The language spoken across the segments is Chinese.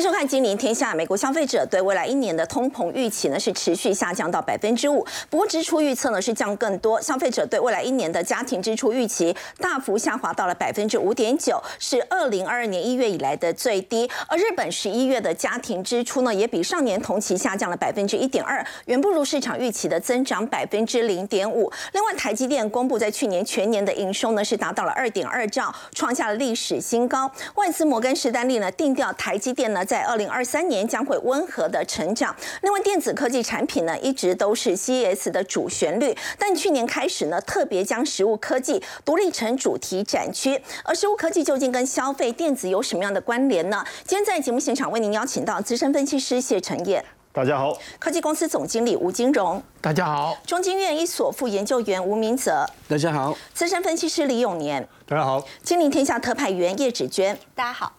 迎收看《金陵天下》。美国消费者对未来一年的通膨预期呢是持续下降到百分之五，不过支出预测呢是降更多。消费者对未来一年的家庭支出预期大幅下滑到了百分之五点九，是二零二二年一月以来的最低。而日本十一月的家庭支出呢也比上年同期下降了百分之一点二，远不如市场预期的增长百分之零点五。另外，台积电公布在去年全年的营收呢是达到了二点二兆，创下了历史新高。外资摩根士丹利呢定调台积电呢在二零二三年将会温和的成长。另外，电子科技产品呢一直都是 CES 的主旋律，但去年开始呢特别将实物科技独立成主题展区。而实物科技究竟跟消费电子有什么样的关联呢？今天在节目现场为您邀请到资深分析师谢承业，大家好；科技公司总经理吴金荣，大家好；中经院一所副研究员吴明泽，大家好；资深分析师李永年，大家好；金陵天下特派员叶芷娟，大家好。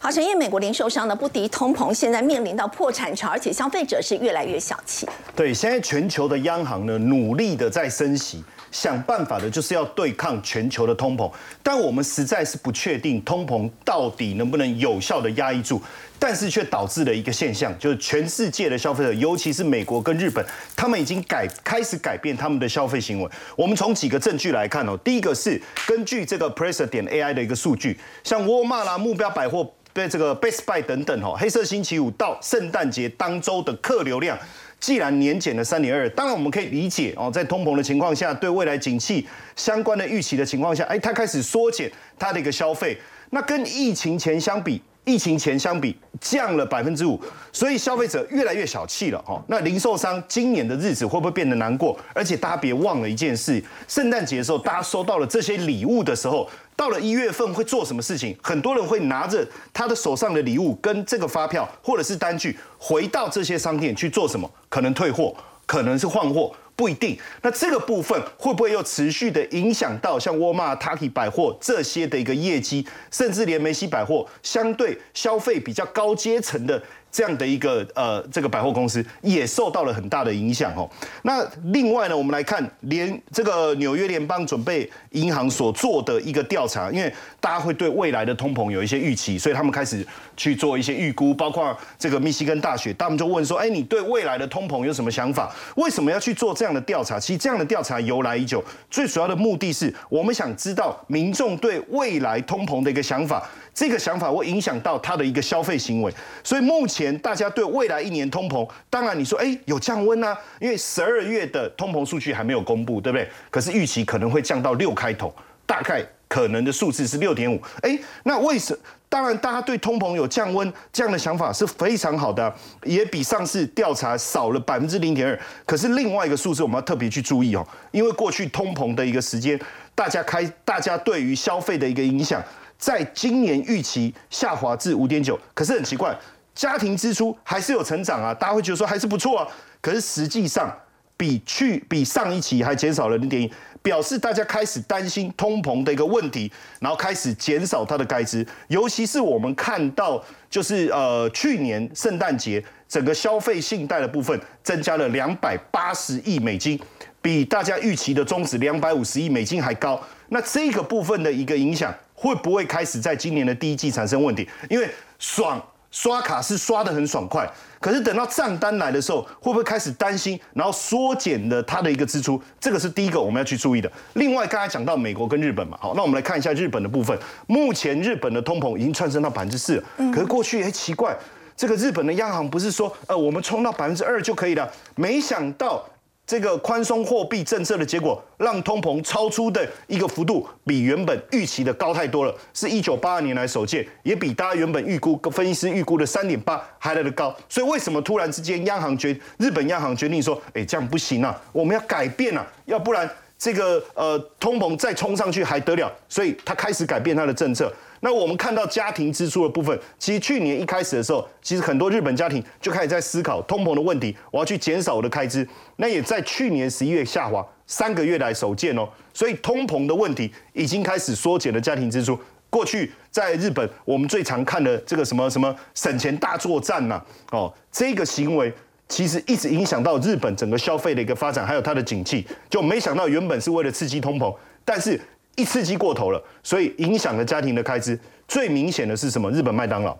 好，陈业美国零售商呢不敌通膨，现在面临到破产潮，而且消费者是越来越小气。对，现在全球的央行呢努力的在升息，想办法的就是要对抗全球的通膨，但我们实在是不确定通膨到底能不能有效的压抑住，但是却导致了一个现象，就是全世界的消费者，尤其是美国跟日本，他们已经改开始改变他们的消费行为。我们从几个证据来看哦，第一个是根据这个 Presser 点 AI 的一个数据，像沃尔玛啦、目标百货。对这个 Best Buy 等等哦，黑色星期五到圣诞节当周的客流量，既然年减了三点二，当然我们可以理解哦，在通膨的情况下，对未来景气相关的预期的情况下，哎，它开始缩减它的一个消费，那跟疫情前相比。疫情前相比降了百分之五，所以消费者越来越小气了哈。那零售商今年的日子会不会变得难过？而且大家别忘了一件事：圣诞节的时候，大家收到了这些礼物的时候，到了一月份会做什么事情？很多人会拿着他的手上的礼物跟这个发票或者是单据，回到这些商店去做什么？可能退货，可能是换货。不一定，那这个部分会不会又持续的影响到像沃尔玛、t a k i 百货这些的一个业绩，甚至连梅西百货相对消费比较高阶层的？这样的一个呃，这个百货公司也受到了很大的影响哦。那另外呢，我们来看联这个纽约联邦准备银行所做的一个调查，因为大家会对未来的通膨有一些预期，所以他们开始去做一些预估，包括这个密西根大学，他们就问说：“哎，你对未来的通膨有什么想法？为什么要去做这样的调查？”其实这样的调查由来已久，最主要的目的是我们想知道民众对未来通膨的一个想法。这个想法会影响到他的一个消费行为，所以目前大家对未来一年通膨，当然你说哎有降温啊，因为十二月的通膨数据还没有公布，对不对？可是预期可能会降到六开头，大概可能的数字是六点五。哎，那为什？当然大家对通膨有降温这样的想法是非常好的，也比上次调查少了百分之零点二。可是另外一个数字我们要特别去注意哦，因为过去通膨的一个时间，大家开大家对于消费的一个影响。在今年预期下滑至五点九，可是很奇怪，家庭支出还是有成长啊，大家会觉得说还是不错啊。可是实际上比去比上一期还减少了零点一，表示大家开始担心通膨的一个问题，然后开始减少它的开支。尤其是我们看到，就是呃去年圣诞节整个消费信贷的部分增加了两百八十亿美金，比大家预期的中止两百五十亿美金还高。那这个部分的一个影响。会不会开始在今年的第一季产生问题？因为爽刷卡是刷的很爽快，可是等到账单来的时候，会不会开始担心，然后缩减了它的一个支出？这个是第一个我们要去注意的。另外，刚才讲到美国跟日本嘛，好，那我们来看一下日本的部分。目前日本的通膨已经窜升到百分之四了，可是过去哎奇怪，这个日本的央行不是说呃我们冲到百分之二就可以了，没想到。这个宽松货币政策的结果，让通膨超出的一个幅度比原本预期的高太多了，是一九八二年来首见，也比大家原本预估、分析师预估的三点八还来得高。所以为什么突然之间央行决日本央行决定说，哎，这样不行啊，我们要改变啊，要不然这个呃通膨再冲上去还得了？所以他开始改变他的政策。那我们看到家庭支出的部分，其实去年一开始的时候，其实很多日本家庭就开始在思考通膨的问题，我要去减少我的开支。那也在去年十一月下滑，三个月来首见哦。所以通膨的问题已经开始缩减了家庭支出。过去在日本，我们最常看的这个什么什么省钱大作战呐，哦，这个行为其实一直影响到日本整个消费的一个发展，还有它的景气。就没想到原本是为了刺激通膨，但是。一刺激过头了，所以影响了家庭的开支。最明显的是什么？日本麦当劳，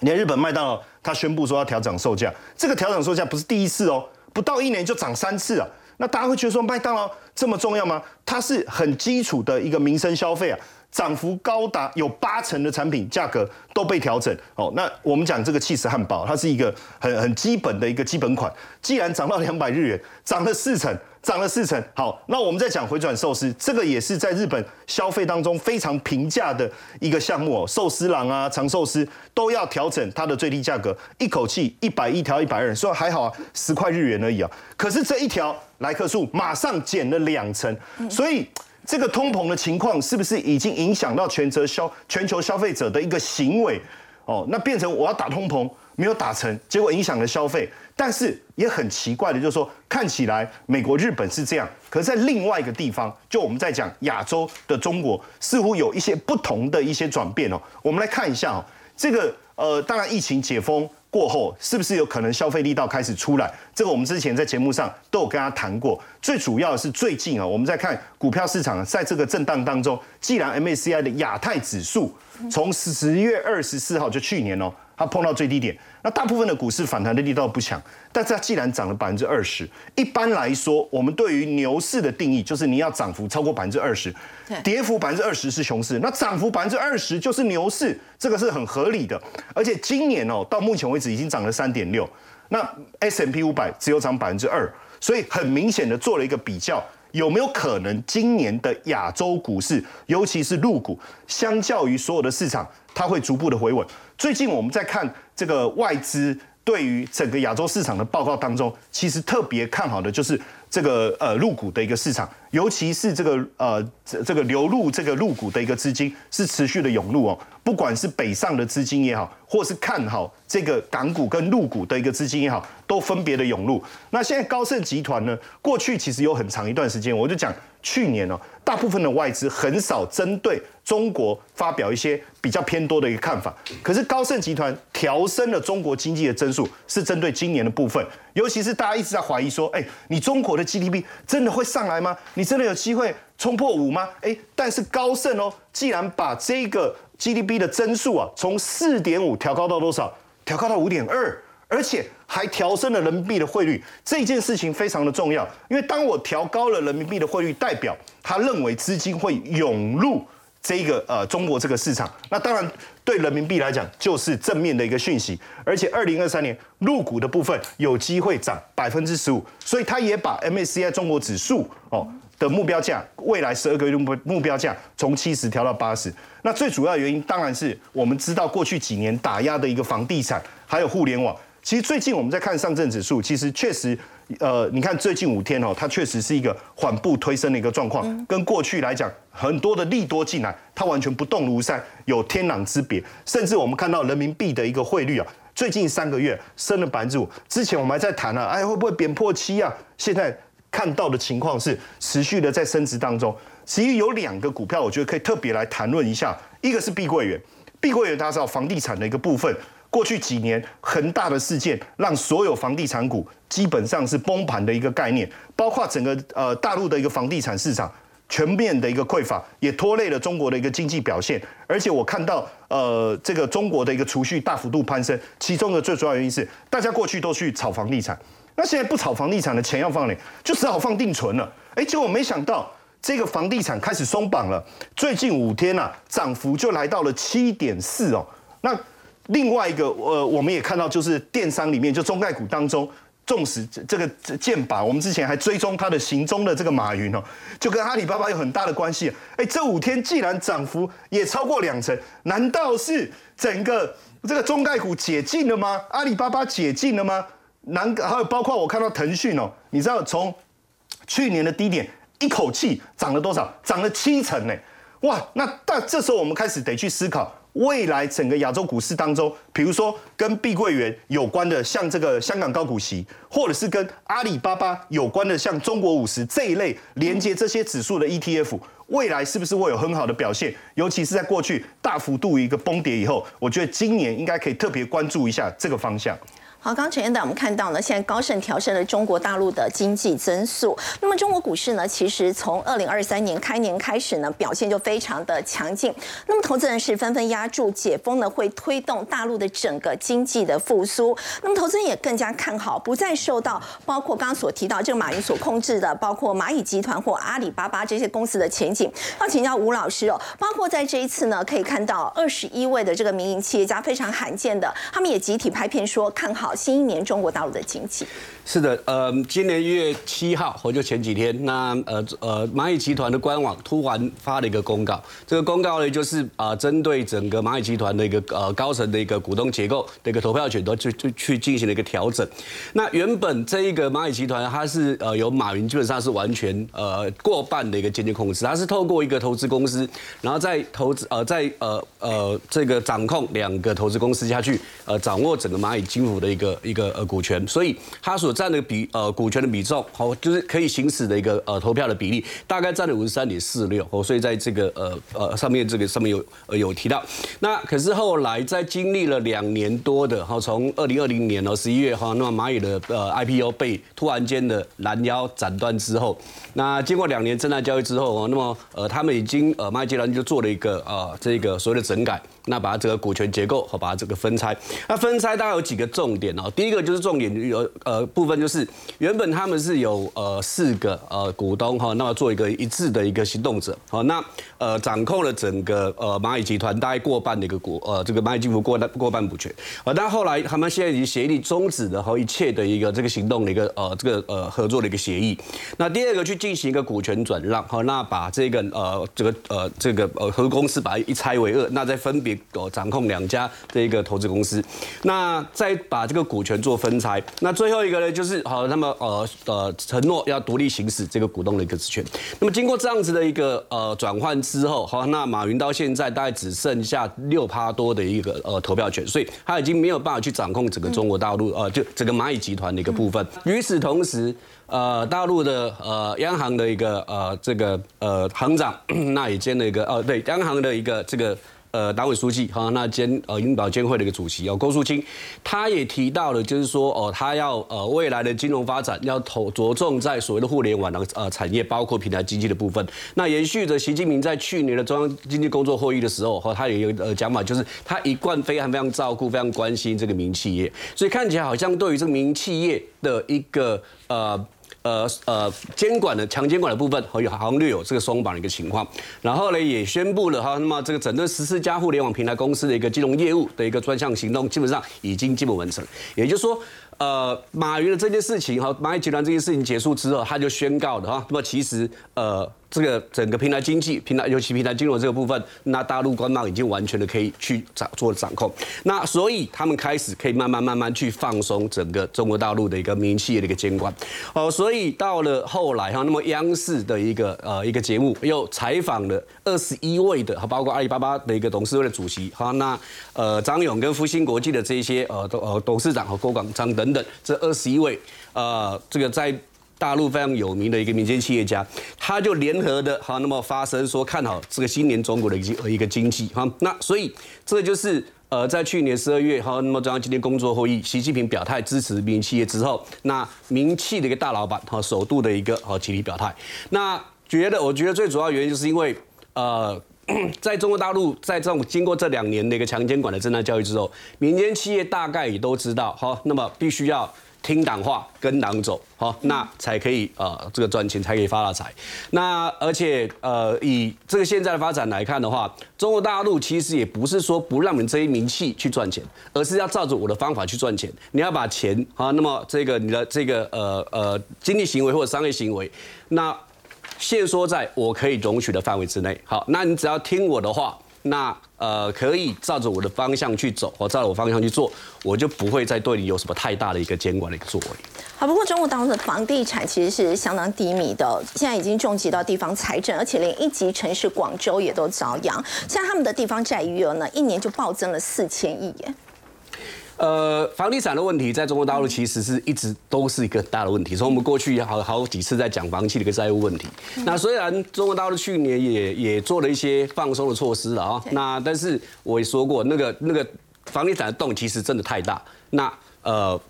连日本麦当劳，他宣布说要调整售价，这个调整售价不是第一次哦，不到一年就涨三次啊。那大家会觉得说麦当劳这么重要吗？它是很基础的一个民生消费啊，涨幅高达有八成的产品价格都被调整哦。那我们讲这个气势汉堡，它是一个很很基本的一个基本款，既然涨到两百日元，涨了四成。涨了四成。好，那我们再讲回转寿司，这个也是在日本消费当中非常平价的一个项目哦。寿司郎啊，长寿司都要调整它的最低价格，一口气一百一条一百二，虽然还好啊，十块日元而已啊。可是这一条来客数马上减了两成，所以这个通膨的情况是不是已经影响到全球消全球消费者的一个行为？哦，那变成我要打通膨没有打成，结果影响了消费。但是也很奇怪的，就是说看起来美国、日本是这样，可是在另外一个地方，就我们在讲亚洲的中国，似乎有一些不同的一些转变哦。我们来看一下哦，这个呃，当然疫情解封过后，是不是有可能消费力道开始出来？这个我们之前在节目上都有跟他谈过。最主要的是最近啊，我们在看股票市场，在这个震荡当中，既然 MACI 的亚太指数从十月二十四号就去年哦。它碰到最低点，那大部分的股市反弹的力道不强，但是它既然涨了百分之二十，一般来说，我们对于牛市的定义就是你要涨幅超过百分之二十，跌幅百分之二十是熊市，那涨幅百分之二十就是牛市，这个是很合理的。而且今年哦，到目前为止已经涨了三点六，那 S M P 五百只有涨百分之二，所以很明显的做了一个比较。有没有可能今年的亚洲股市，尤其是陆股，相较于所有的市场，它会逐步的回稳？最近我们在看这个外资对于整个亚洲市场的报告当中，其实特别看好的就是这个呃入股的一个市场，尤其是这个呃这这个流入这个入股的一个资金是持续的涌入哦。不管是北上的资金也好，或是看好这个港股跟入股的一个资金也好，都分别的涌入。那现在高盛集团呢，过去其实有很长一段时间，我就讲去年哦，大部分的外资很少针对中国发表一些比较偏多的一个看法。可是高盛集团调升了中国经济的增速，是针对今年的部分，尤其是大家一直在怀疑说，哎，你中国的 GDP 真的会上来吗？你你真的有机会冲破五吗？哎，但是高盛哦，既然把这个 GDP 的增速啊，从四点五调高到多少？调高到五点二，而且还调升了人民币的汇率。这件事情非常的重要，因为当我调高了人民币的汇率，代表他认为资金会涌入这个呃中国这个市场。那当然对人民币来讲就是正面的一个讯息。而且二零二三年入股的部分有机会涨百分之十五，所以他也把 MACI 中国指数哦。的目标价，未来十二个月目目标价从七十调到八十。那最主要原因当然是我们知道过去几年打压的一个房地产，还有互联网。其实最近我们在看上证指数，其实确实，呃，你看最近五天哦，它确实是一个缓步推升的一个状况。跟过去来讲，很多的利多进来，它完全不动如山，有天壤之别。甚至我们看到人民币的一个汇率啊，最近三个月升了百分之五。之前我们还在谈啊，哎，会不会贬破七啊？现在。看到的情况是持续的在升值当中。其实有两个股票，我觉得可以特别来谈论一下。一个是碧桂园，碧桂园大家知道房地产的一个部分，过去几年恒大的事件让所有房地产股基本上是崩盘的一个概念，包括整个呃大陆的一个房地产市场全面的一个匮乏，也拖累了中国的一个经济表现。而且我看到呃这个中国的一个储蓄大幅度攀升，其中的最主要原因是大家过去都去炒房地产。那现在不炒房地产的钱要放哪？就只好放定存了。哎，结果没想到这个房地产开始松绑了，最近五天呐，涨幅就来到了七点四哦。那另外一个呃，我们也看到就是电商里面，就中概股当中，纵使这个剑拔，我们之前还追踪它的行踪的这个马云哦，就跟阿里巴巴有很大的关系。哎，这五天既然涨幅也超过两成，难道是整个这个中概股解禁了吗？阿里巴巴解禁了吗？南还有包括我看到腾讯哦，你知道从去年的低点一口气涨了多少？涨了七成呢！哇，那但这时候我们开始得去思考，未来整个亚洲股市当中，比如说跟碧桂园有关的，像这个香港高股息，或者是跟阿里巴巴有关的，像中国五十这一类连接这些指数的 ETF，未来是不是会有很好的表现？尤其是在过去大幅度一个崩跌以后，我觉得今年应该可以特别关注一下这个方向。好，刚刚陈院长我们看到呢，现在高盛调升了中国大陆的经济增速。那么中国股市呢，其实从二零二三年开年开始呢，表现就非常的强劲。那么投资人是纷纷压住解封呢，会推动大陆的整个经济的复苏。那么投资人也更加看好，不再受到包括刚刚所提到这个马云所控制的，包括蚂蚁集团或阿里巴巴这些公司的前景。要请教吴老师哦，包括在这一次呢，可以看到二十一位的这个民营企业家非常罕见的，他们也集体拍片说看好。新一年中国大陆的经济是的，呃，今年一月七号，或就前几天，那呃呃蚂蚁集团的官网突然发了一个公告，这个公告呢就是啊，针对整个蚂蚁集团的一个呃高层的一个股东结构的一个投票权，都去去去进行了一个调整。那原本这一个蚂蚁集团，它是呃由马云基本上是完全呃过半的一个间接控制，它是透过一个投资公司，然后再投资呃在呃呃这个掌控两个投资公司下去，呃掌握整个蚂蚁金服的一个。个一个呃股权，所以它所占的比呃股权的比重，好就是可以行使的一个呃投票的比例，大概占了五十三点四六哦，所以在这个呃呃上面这个上面有呃有提到，那可是后来在经历了两年多的哈，从二零二零年哦十一月哈，那么蚂蚁的呃 IPO 被突然间的拦腰斩断之后，那经过两年正在交易之后哦，那么呃他们已经呃蚂蚁集团就做了一个呃这个所谓的整改。那把这个股权结构和把它这个分拆，那分拆大概有几个重点哦。第一个就是重点有呃部分就是原本他们是有呃四个呃股东哈，那么做一个一致的一个行动者好，那呃掌控了整个呃蚂蚁集团大概过半的一个股呃这个蚂蚁金服过半过半股权，呃但后来他们现在已经协议终止了和一切的一个这个行动的一个呃这个呃合作的一个协议。那第二个去进行一个股权转让好，那把这个呃这个呃这个呃合公司把它一拆为二，那再分别。有掌控两家这一个投资公司，那再把这个股权做分拆，那最后一个呢，就是好，那么呃呃承诺要独立行使这个股东的一个职权。那么经过这样子的一个呃转换之后，好，那马云到现在大概只剩下六趴多的一个呃投票权，所以他已经没有办法去掌控整个中国大陆呃就整个蚂蚁集团的一个部分。与此同时，呃大陆的呃央行的一个呃这个呃行长，那也兼了一个哦对央行的一个这个。呃，党委书记哈，那兼呃银保监会的一个主席哦，郭树清，他也提到了，就是说哦，他要呃未来的金融发展要投着重在所谓的互联网的呃产业，包括平台经济的部分。那延续着习近平在去年的中央经济工作会议的时候，哈，他也有呃讲法，就是他一贯非常非常照顾、非常关心这个民营企业，所以看起来好像对于这个民营企业的一个呃。呃呃，监管的强监管的部分，好像略有这个松绑的一个情况。然后呢，也宣布了哈，那么这个整个十四家互联网平台公司的一个金融业务的一个专项行动，基本上已经基本完成。也就是说。呃，马云的这件事情哈，蚂蚁集团这件事情结束之后，他就宣告的哈，那么其实呃，这个整个平台经济、平台尤其平台金融这个部分，那大陆官方已经完全的可以去掌做掌控。那所以他们开始可以慢慢慢慢去放松整个中国大陆的一个民营企业的一个监管。哦，所以到了后来哈，那么央视的一个呃一个节目又采访了二十一位的，包括阿里巴巴的一个董事会的主席哈，那呃张勇跟复星国际的这些呃董呃董事长和郭广昌。等等，这二十一位，呃，这个在大陆非常有名的一个民间企业家，他就联合的，哈，那么发声说看好这个新年中国的一个一个经济，哈，那所以这就是呃，在去年十二月，哈，那么中央今天工作会议，习近平表态支持民营企业之后，那民企的一个大老板，哈，首度的一个好集体表态，那觉得我觉得最主要原因就是因为，呃。在中国大陆，在这种经过这两年的一个强监管的震荡教育之后，民间企业大概也都知道，好，那么必须要听党话，跟党走，好，那才可以呃这个赚钱，才可以发大财。那而且呃以这个现在的发展来看的话，中国大陆其实也不是说不让你这一名气去赚钱，而是要照着我的方法去赚钱。你要把钱啊，那么这个你的这个呃呃经济行为或者商业行为，那。限缩在我可以容许的范围之内。好，那你只要听我的话，那呃可以照着我的方向去走，或照着我方向去做，我就不会再对你有什么太大的一个监管的一个作为。好，不过中国当中的房地产其实是相当低迷的，现在已经重击到地方财政，而且连一级城市广州也都遭殃。像他们的地方债余额呢，一年就暴增了四千亿耶。呃，房地产的问题在中国大陆其实是一直都是一个大的问题。从我们过去好好几次在讲房企的一个债务问题。那虽然中国大陆去年也也做了一些放松的措施了啊，那但是我也说过，那个那个房地产的洞其实真的太大。那呃，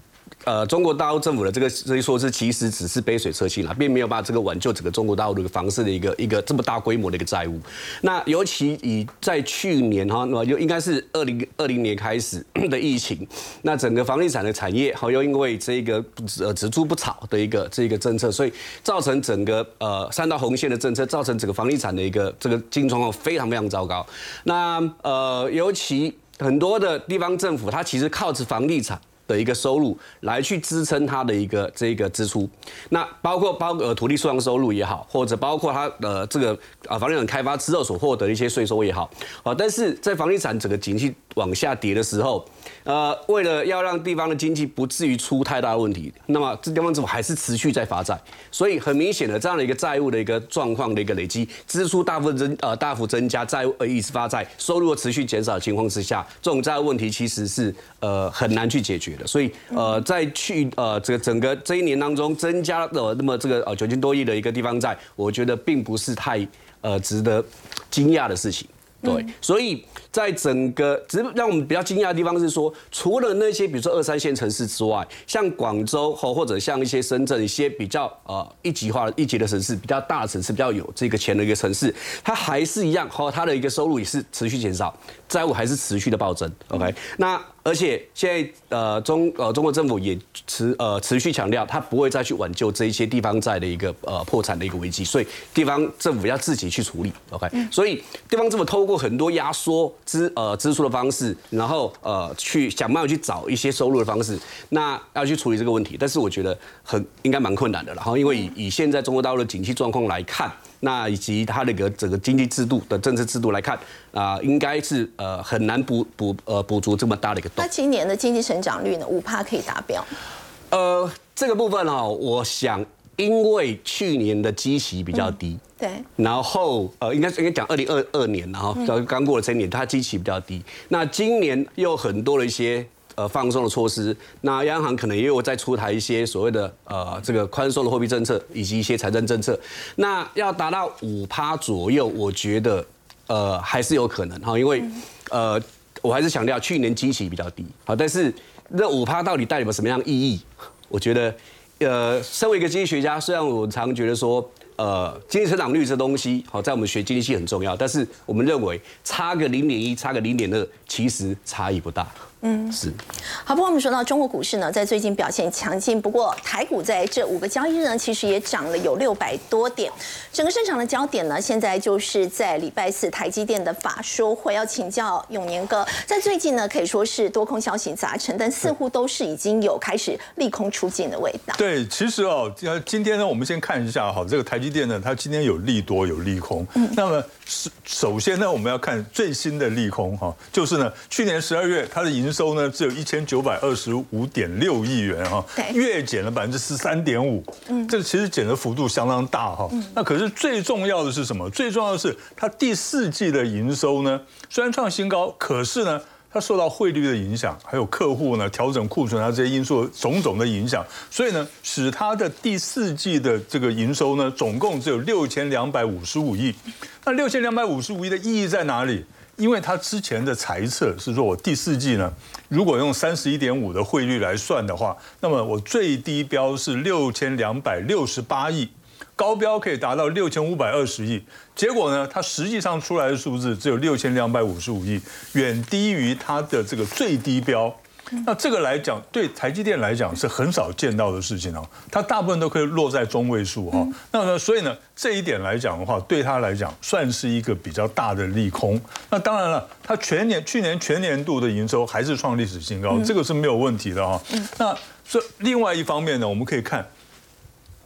呃，中国大陆政府的这个这一说是其实只是杯水车薪啦，并没有把这个挽救整个中国大陆的一个房市的一个一个这么大规模的一个债务。那尤其以在去年哈，那么就应该是二零二零年开始的疫情，那整个房地产的产业好又因为这个呃只租不炒的一个这一个政策，所以造成整个呃三道红线的政策，造成整个房地产的一个这个经营状况非常非常糟糕。那呃，尤其很多的地方政府，它其实靠着房地产。的一个收入来去支撑它的一个这个支出，那包括包呃土地数量收入也好，或者包括它的这个啊房地产开发之后所获得的一些税收也好，啊，但是在房地产整个景气往下跌的时候。呃，为了要让地方的经济不至于出太大问题，那么这地方政府还是持续在发债，所以很明显的这样的一个债务的一个状况的一个累积，支出大部分增呃大幅增加，债务呃一直发债，收入持续减少的情况之下，这种债务问题其实是呃很难去解决的。所以呃在去呃这个整个这一年当中增加的那么这个呃九千多亿的一个地方债，我觉得并不是太呃值得惊讶的事情。对，所以在整个只是让我们比较惊讶的地方是说，除了那些比如说二三线城市之外，像广州或或者像一些深圳一些比较呃一级化一级的城市，比较大的城市，比较有这个钱的一个城市，它还是一样，和它的一个收入也是持续减少，债务还是持续的暴增。OK，那。而且现在呃中呃中国政府也持呃持续强调，他不会再去挽救这一些地方债的一个呃破产的一个危机，所以地方政府要自己去处理，OK？所以地方政府透过很多压缩支呃支出的方式，然后呃去想办法去找一些收入的方式，那要去处理这个问题，但是我觉得很应该蛮困难的，然后因为以以现在中国大陆的景气状况来看。那以及它那个整个经济制度的政治制度来看，啊，应该是呃很难补补呃补足这么大的一个洞。那今年的经济成长率呢？五帕可以达标？呃，这个部分哈，我想因为去年的基期比较低，对，然后呃，应该应该讲二零二二年，然后刚刚过了这一年，它基期比较低。那今年又很多的一些。呃，放松的措施，那央行可能也有在出台一些所谓的呃这个宽松的货币政策，以及一些财政政策。那要达到五趴左右，我觉得呃还是有可能哈，因为呃我还是强调去年基期比较低，好，但是那五趴到底代表什么样的意义？我觉得呃，身为一个经济学家，虽然我常觉得说呃经济成长率这东西好在我们学经济系很重要，但是我们认为差个零点一，差个零点二，其实差异不大。嗯，是。好，不过我们说到中国股市呢，在最近表现强劲。不过台股在这五个交易日呢，其实也涨了有六百多点。整个市场的焦点呢，现在就是在礼拜四台积电的法说会。要请教永年哥，在最近呢，可以说是多空消息杂陈，但似乎都是已经有开始利空出尽的味道。对，其实哦，今天呢，我们先看一下哈，这个台积电呢，它今天有利多有利空。嗯。那么首首先呢，我们要看最新的利空哈，就是呢，去年十二月它的营收呢只有一千九百二十五点六亿元哈，月减了百分之十三点五，嗯，这个其实减的幅度相当大哈。那可是最重要的是什么？最重要的是它第四季的营收呢，虽然创新高，可是呢，它受到汇率的影响，还有客户呢调整库存啊这些因素种种的影响，所以呢，使它的第四季的这个营收呢，总共只有六千两百五十五亿。那六千两百五十五亿的意义在哪里？因为他之前的猜测是说，我第四季呢，如果用三十一点五的汇率来算的话，那么我最低标是六千两百六十八亿，高标可以达到六千五百二十亿。结果呢，它实际上出来的数字只有六千两百五十五亿，远低于它的这个最低标。那这个来讲，对台积电来讲是很少见到的事情哦。它大部分都可以落在中位数哈。那呢所以呢，这一点来讲的话，对它来讲算是一个比较大的利空。那当然了，它全年去年全年度的营收还是创历史新高，这个是没有问题的哈。那这另外一方面呢，我们可以看。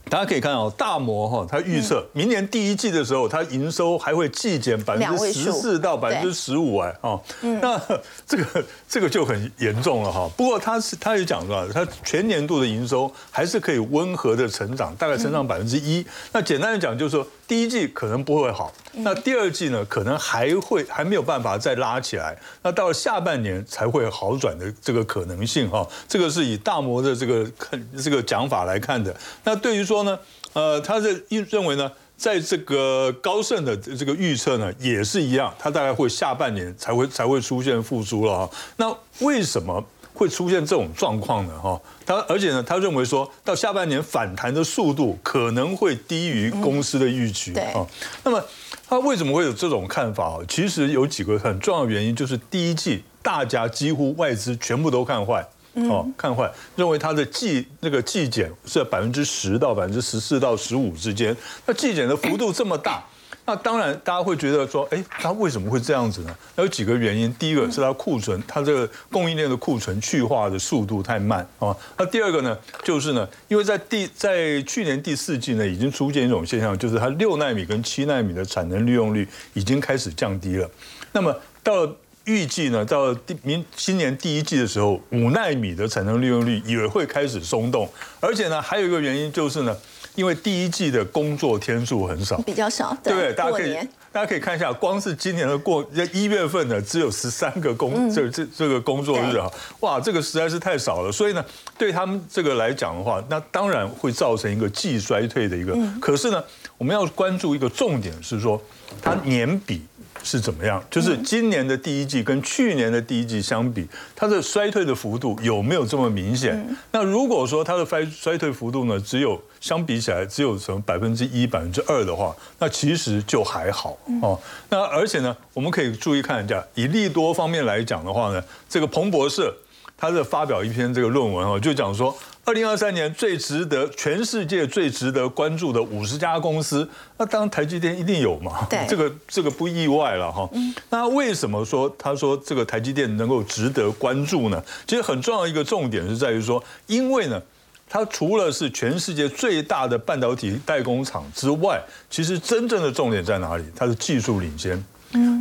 大家可以看哦，大摩哈，它预测明年第一季的时候，它营收还会季减百分之十四到百分之十五哎哦，那这个这个就很严重了哈。不过他是他也讲了，他全年度的营收还是可以温和的成长，大概成长百分之一。那简单的讲就是说，第一季可能不会好，那第二季呢，可能还会还没有办法再拉起来。那到了下半年才会好转的这个可能性哈，这个是以大摩的这个看这个讲法来看的。那对于说。呢，呃，他是认为呢，在这个高盛的这个预测呢，也是一样，它大概会下半年才会才会出现复苏了哈。那为什么会出现这种状况的哈。他而且呢，他认为说到下半年反弹的速度可能会低于公司的预期啊。那么他为什么会有这种看法？其实有几个很重要的原因，就是第一季大家几乎外资全部都看坏。哦，看坏，认为它的季那个季减是在百分之十到百分之十四到十五之间。那季减的幅度这么大，那当然大家会觉得说，哎，它为什么会这样子呢？那有几个原因。第一个是它库存，它这个供应链的库存去化的速度太慢啊。那第二个呢，就是呢，因为在第在去年第四季呢，已经出现一种现象，就是它六纳米跟七纳米的产能利用率已经开始降低了。那么到。预计呢，到第明今年第一季的时候，五纳米的产能利用率也会开始松动，而且呢，还有一个原因就是呢，因为第一季的工作天数很少，比较少，对，大家可以大家可以看一下，光是今年的过一月份呢，只有十三个工这这这个工作日啊，哇，这个实在是太少了，所以呢，对他们这个来讲的话，那当然会造成一个季衰退的一个，可是呢，我们要关注一个重点是说，它年比。是怎么样？就是今年的第一季跟去年的第一季相比，它的衰退的幅度有没有这么明显？那如果说它的衰衰退幅度呢，只有相比起来只有从百分之一、百分之二的话，那其实就还好哦。那而且呢，我们可以注意看一下，以利多方面来讲的话呢，这个彭博社他的发表一篇这个论文哦，就讲说。二零二三年最值得全世界最值得关注的五十家公司，那当然台积电一定有嘛？对，这个这个不意外了哈。那为什么说他说这个台积电能够值得关注呢？其实很重要一个重点是在于说，因为呢，它除了是全世界最大的半导体代工厂之外，其实真正的重点在哪里？它的技术领先。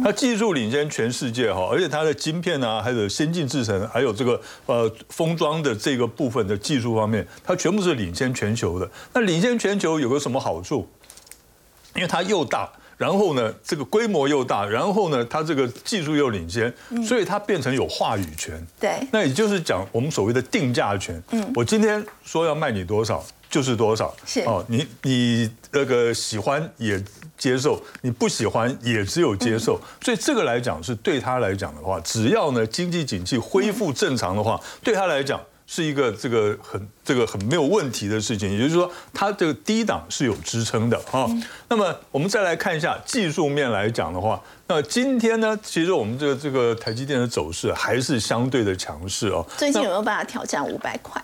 它技术领先全世界哈，而且它的晶片啊，还有先进制程，还有这个呃封装的这个部分的技术方面，它全部是领先全球的。那领先全球有个什么好处？因为它又大，然后呢这个规模又大，然后呢它这个技术又领先，所以它变成有话语权。对，那也就是讲我们所谓的定价权。嗯，我今天说要卖你多少。就是多少是哦，你你那个喜欢也接受，你不喜欢也只有接受，所以这个来讲是对他来讲的话，只要呢经济景气恢复正常的话，对他来讲是一个这个很这个很没有问题的事情。也就是说，它这个低档是有支撑的哈。那么我们再来看一下技术面来讲的话，那今天呢，其实我们这个这个台积电的走势还是相对的强势哦。最近有没有办法挑战五百块？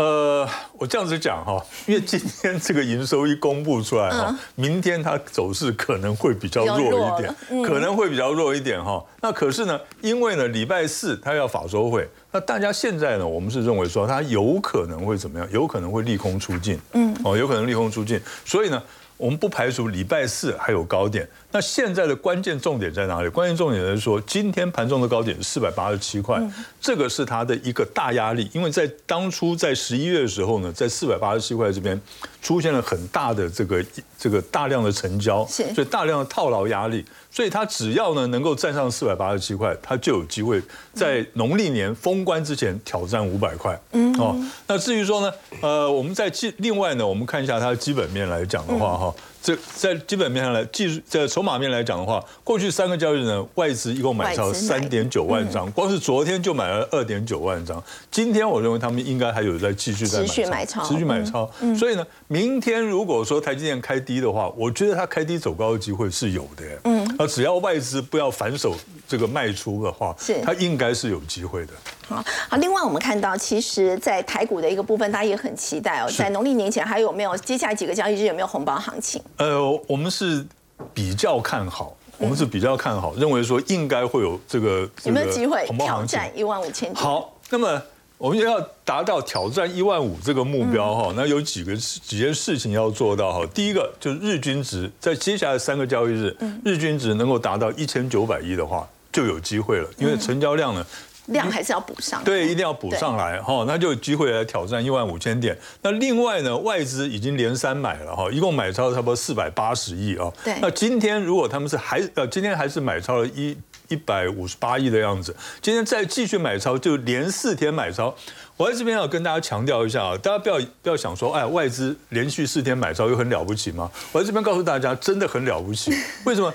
呃，我这样子讲哈，因为今天这个营收一公布出来哈，明天它走势可能会比较弱一点，可能会比较弱一点哈。那可是呢，因为呢礼拜四它要法收会，那大家现在呢，我们是认为说它有可能会怎么样？有可能会利空出尽，嗯，哦，有可能利空出尽，所以呢。我们不排除礼拜四还有高点。那现在的关键重点在哪里？关键重点是说，今天盘中的高点是四百八十七块，这个是它的一个大压力。因为在当初在十一月的时候呢，在四百八十七块这边出现了很大的这个这个大量的成交，所以大量的套牢压力。所以它只要呢能够站上四百八十七块，它就有机会在农历年封关之前挑战五百块。嗯，哦，那至于说呢，呃，我们在基另外呢，我们看一下它的基本面来讲的话，哈。这在基本面上来，技术在筹码面来讲的话，过去三个交易日呢，外资一共买超三点九万张，光是昨天就买了二点九万张。今天我认为他们应该还有在继续在买超，持续买超。所以呢，明天如果说台积电开低的话，我觉得它开低走高的机会是有的。嗯，啊，只要外资不要反手这个卖出的话，是它应该是有机会的。好，好。另外我们看到，其实，在台股的一个部分，大家也很期待哦，在农历年前还有没有接下来几个交易日有没有红包行情？呃，我们是比较看好，我们是比较看好，认为说应该会有这个有没有机会挑战一万五千？好，那么我们要达到挑战一万五这个目标哈，那有几个几件事情要做到哈。第一个就是日均值，在接下来三个交易日，日均值能够达到一千九百亿的话，就有机会了，因为成交量呢。量还是要补上，对，一定要补上来哈，那就有机会来挑战一万五千点。那另外呢，外资已经连三买了哈，一共买超差不多四百八十亿啊。对，那今天如果他们是还呃，今天还是买超了一一百五十八亿的样子，今天再继续买超，就连四天买超。我在这边要跟大家强调一下啊，大家不要不要想说，哎，外资连续四天买超又很了不起吗？我在这边告诉大家，真的很了不起。为什么？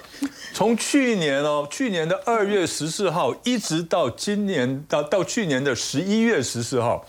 从去年哦，去年的二月十四号一直到今年到到去年的十一月十四号，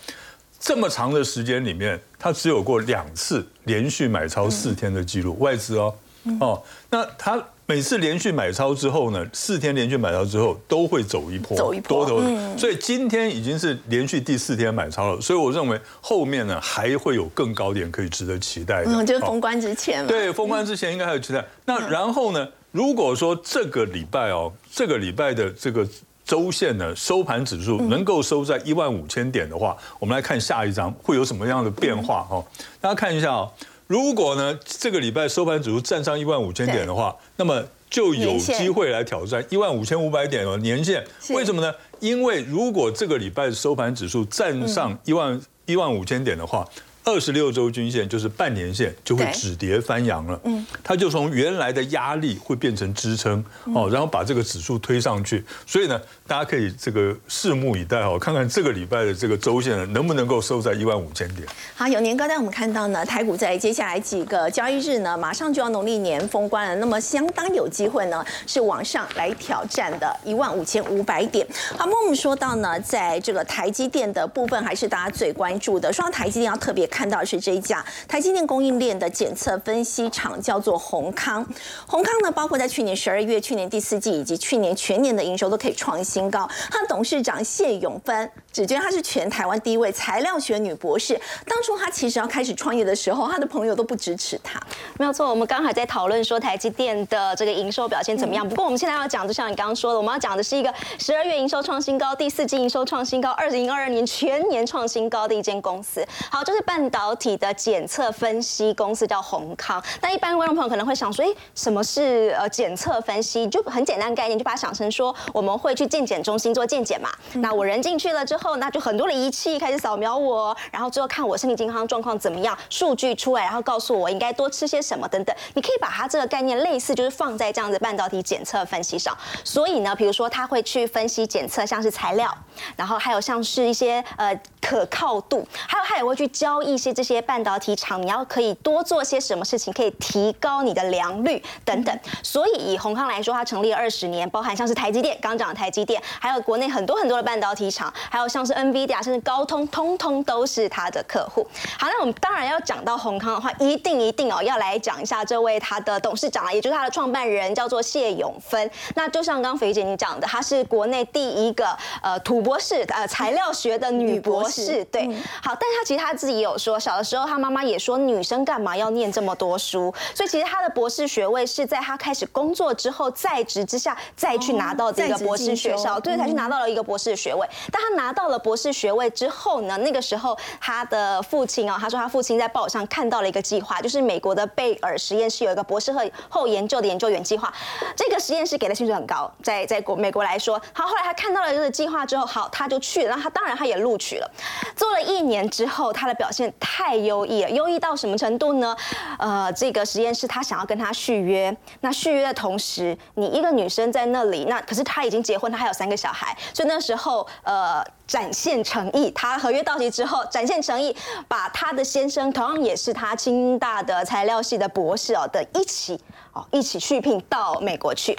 这么长的时间里面，它只有过两次连续买超四天的记录，外资哦哦，那它。每次连续买超之后呢，四天连续买超之后都会走一波，走一波多头，所以今天已经是连续第四天买超了，所以我认为后面呢还会有更高点可以值得期待的。嗯，就是封关之前嘛。对，封关之前应该还有期待。那然后呢，如果说这个礼拜哦，这个礼拜的这个周线呢收盘指数能够收在一万五千点的话，我们来看下一张会有什么样的变化哦？大家看一下哦。如果呢，这个礼拜收盘指数站上一万五千点的话，那么就有机会来挑战一万五千五百点的年限。为什么呢？因为如果这个礼拜收盘指数站上一万一万五千点的话。二十六周均线就是半年线，就会止跌翻阳了。嗯，它就从原来的压力会变成支撑哦，然后把这个指数推上去。所以呢，大家可以这个拭目以待哦，看看这个礼拜的这个周线能不能够收在一万五千点。好，有年哥带我们看到呢，台股在接下来几个交易日呢，马上就要农历年封关了，那么相当有机会呢，是往上来挑战的一万五千五百点。好，那我们说到呢，在这个台积电的部分，还是大家最关注的。说到台积电，要特别。看到是这一家台积电供应链的检测分析厂，叫做宏康。宏康呢，包括在去年十二月、去年第四季以及去年全年的营收都可以创新高。他的董事长谢永芬只觉得她是全台湾第一位材料学女博士。当初她其实要开始创业的时候，她的朋友都不支持她。没有错，我们刚才在讨论说台积电的这个营收表现怎么样。不过我们现在要讲，就像你刚刚说的，我们要讲的是一个十二月营收创新高、第四季营收创新高、二零二二年全年创新高的一间公司。好，就是半。导体的检测分析公司叫宏康，那一般观众朋友可能会想说，哎，什么是呃检测分析？就很简单概念，就把它想成说，我们会去健检中心做健检嘛。那我人进去了之后，那就很多的仪器开始扫描我，然后最后看我身体健康状况怎么样，数据出来，然后告诉我应该多吃些什么等等。你可以把它这个概念类似，就是放在这样子半导体检测分析上。所以呢，比如说它会去分析检测，像是材料，然后还有像是一些呃可靠度，还有他也会去教。一些这些半导体厂，你要可以多做些什么事情，可以提高你的良率等等。所以以宏康来说，它成立了二十年，包含像是台积电，刚讲的台积电，还有国内很多很多的半导体厂，还有像是 NVIDIA，甚至高通，通通都是它的客户。好，那我们当然要讲到宏康的话，一定一定哦，要来讲一下这位他的董事长啊，也就是他的创办人，叫做谢永芬。那就像刚刚肥姐你讲的，她是国内第一个呃土博士，呃材料学的女博士。对，好，但是他其实他自己有。说小的时候，他妈妈也说女生干嘛要念这么多书，所以其实他的博士学位是在他开始工作之后在职之下再去拿到这个博士学校，对，才去拿到了一个博士学位。但他拿到了博士学位之后呢，那个时候他的父亲哦，他说他父亲在报上看到了一个计划，就是美国的贝尔实验室有一个博士后后研究的研究员计划，这个实验室给的薪水很高，在在国美国来说，好，后来他看到了这个计划之后，好，他就去了，那他当然他也录取了，做了一年之后，他的表现。太优异了，优异到什么程度呢？呃，这个实验室他想要跟他续约，那续约的同时，你一个女生在那里，那可是他已经结婚，他还有三个小孩，所以那时候呃，展现诚意，他合约到期之后展现诚意，把他的先生同样也是他清大的材料系的博士哦的一起哦一起续聘到美国去。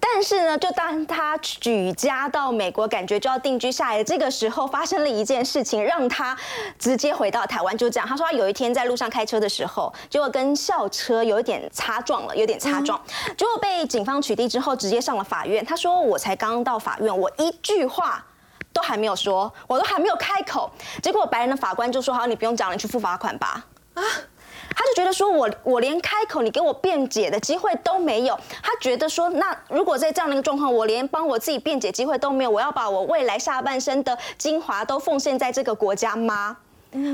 但是呢，就当他举家到美国，感觉就要定居下来这个时候，发生了一件事情，让他直接回到台湾。就这样，他说他有一天在路上开车的时候，结果跟校车有一点擦撞了，有点擦撞，结果被警方取缔之后，直接上了法院。他说：“我才刚到法院，我一句话都还没有说，我都还没有开口，结果白人的法官就说：‘好，你不用讲了，你去付罚款吧。’啊。”他就觉得说，我我连开口你给我辩解的机会都没有。他觉得说，那如果在这样的一个状况，我连帮我自己辩解机会都没有，我要把我未来下半生的精华都奉献在这个国家吗？